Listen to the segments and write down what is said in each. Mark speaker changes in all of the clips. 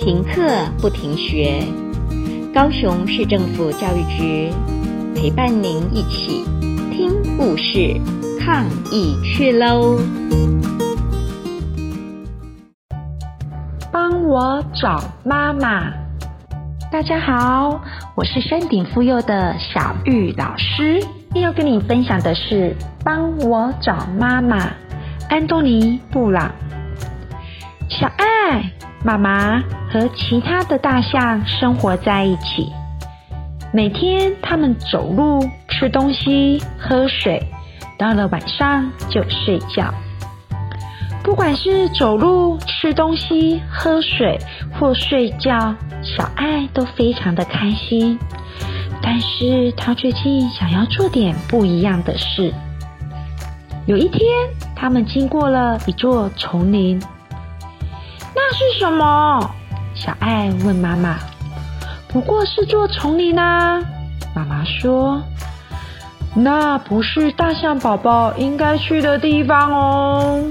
Speaker 1: 停课不停学，高雄市政府教育局陪伴您一起听故事、抗疫去喽！
Speaker 2: 帮我找妈妈。大家好，我是山顶妇幼的小玉老师，今天要跟你分享的是《帮我找妈妈》，安东尼·布朗。小爱。妈妈和其他的大象生活在一起，每天他们走路、吃东西、喝水，到了晚上就睡觉。不管是走路、吃东西、喝水或睡觉，小爱都非常的开心。但是他最近想要做点不一样的事。有一天，他们经过了一座丛林。那是什么？小爱问妈妈。不过是座丛林啊。妈妈说：“那不是大象宝宝应该去的地方哦。”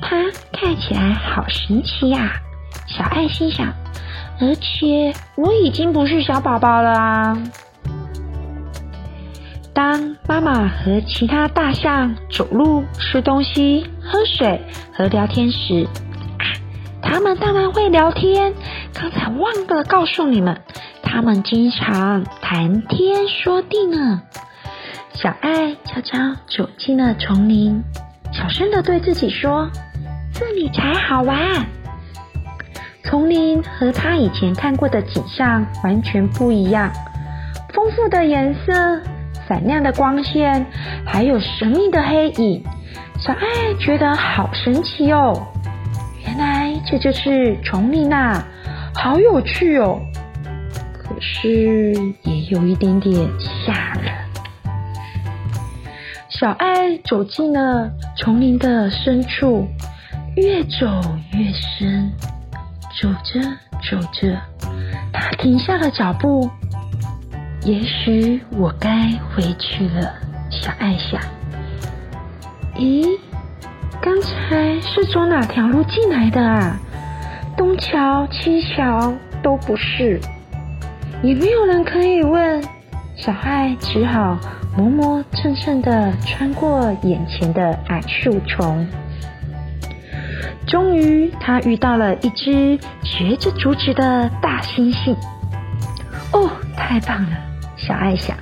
Speaker 2: 它看起来好神奇呀！小爱心想。而且我已经不是小宝宝了啊。当妈妈和其他大象走路、吃东西、喝水和聊天时，他们当然会聊天。刚才忘了告诉你们，他们经常谈天说地呢。小爱悄悄走进了丛林，小声的对自己说：“这里才好玩。”丛林和他以前看过的景象完全不一样，丰富的颜色。闪亮的光线，还有神秘的黑影，小爱觉得好神奇哦！这就是丛林呐，好有趣哦！可是也有一点点吓人。小爱走进了丛林的深处，越走越深，走着走着，他停下了脚步。也许我该回去了，小爱想。咦，刚才是从哪条路进来的啊？东桥西桥都不是，也没有人可以问。小爱只好磨磨蹭蹭的穿过眼前的矮树丛。终于，他遇到了一只学着竹子的大猩猩。哦，太棒了！小爱想，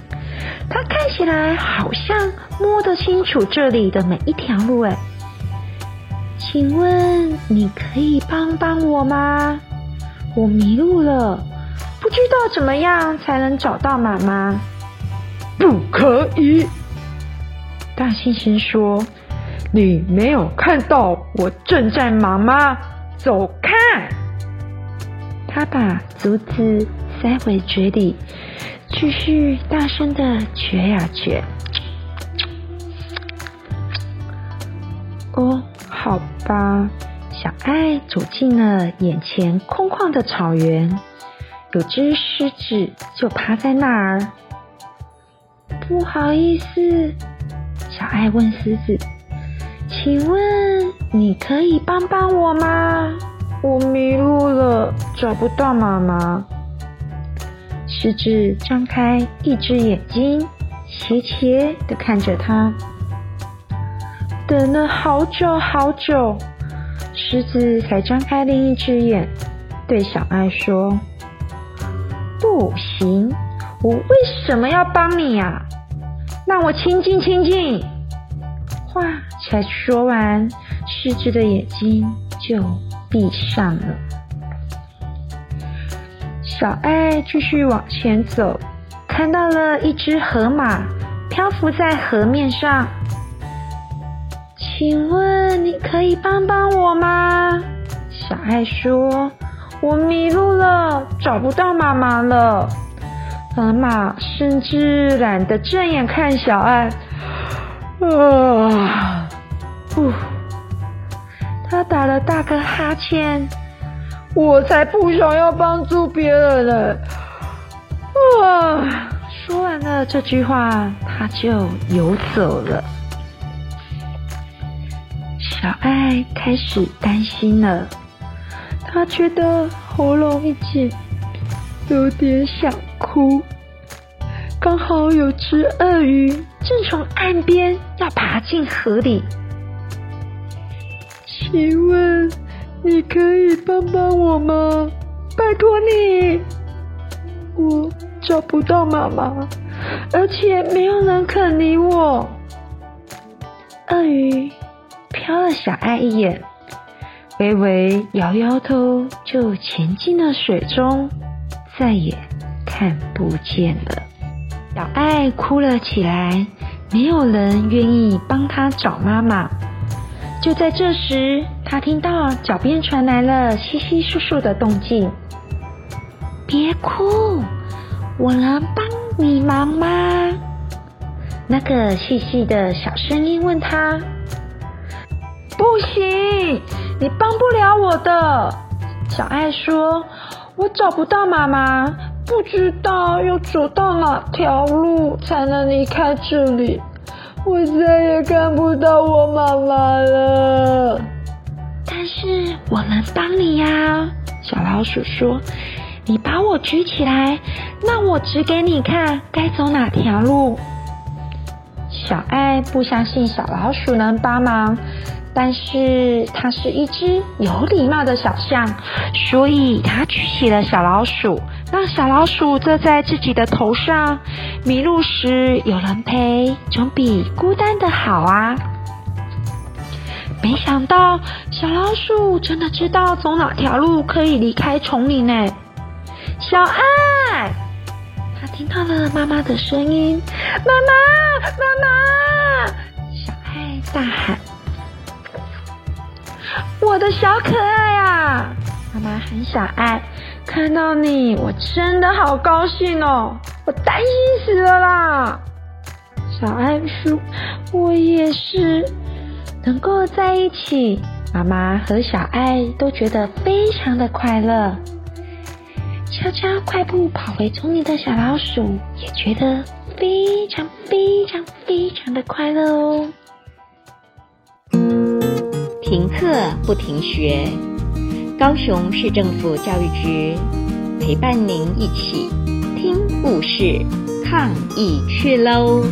Speaker 2: 他看起来好像摸得清楚这里的每一条路。哎，请问你可以帮帮我吗？我迷路了，不知道怎么样才能找到妈妈。不可以！大猩猩说：“你没有看到我正在忙吗？走开！”他把竹子塞回嘴里。继续大声的嚼呀嚼。哦，吧。小爱走进了眼前空旷的草原，有只狮子就趴在那儿。不好意思，小爱问狮子：“请问你可以帮帮我吗？我迷路了，找不到妈妈。”狮子张开一只眼睛，斜斜的看着他。等了好久好久，狮子才张开另一只眼，对小爱说：“不行，我为什么要帮你呀？让我亲近亲近。”话才说完，狮子的眼睛就闭上了。小爱继续往前走，看到了一只河马漂浮在河面上。请问你可以帮帮我吗？小爱说：“我迷路了，找不到妈妈了。”河马甚至懒得正眼看小爱。啊，不，他打了大个哈欠。我才不想要帮助别人呢！啊，说完了这句话，他就游走了。小爱开始担心了，他觉得喉咙一紧，有点想哭。刚好有只鳄鱼正从岸边要爬进河里，请问你可以帮帮我吗？拜托你，我找不到妈妈，而且没有人肯理我。鳄鱼瞟了小爱一眼，微微摇摇头，就潜进了水中，再也看不见了。小爱哭了起来，没有人愿意帮她找妈妈。就在这时，她听到脚边传来了窸窸窣窣的动静。别哭，我能帮你忙吗？那个细细的小声音问她。不行，你帮不了我的。小爱说：“我找不到妈妈。”不知道要走到哪条路才能离开这里，我再也看不到我妈妈了。但是我能帮你呀，小老鼠说：“你把我举起来，那我指给你看该走哪条路。”小爱不相信小老鼠能帮忙。但是它是一只有礼貌的小象，所以它举起了小老鼠，让小老鼠坐在自己的头上。迷路时有人陪，总比孤单的好啊！没想到小老鼠真的知道走哪条路可以离开丛林呢。小爱，它听到了妈妈的声音，妈妈，妈妈！小爱大喊。我的小可爱啊！妈妈很小爱，看到你我真的好高兴哦，我担心死了啦！小爱说：“我也是，能够在一起，妈妈和小爱都觉得非常的快乐。”悄悄快步跑回丛林的小老鼠也觉得非常非常非常的快乐哦。
Speaker 1: 停课不停学，高雄市政府教育局陪伴您一起听故事，抗疫去喽！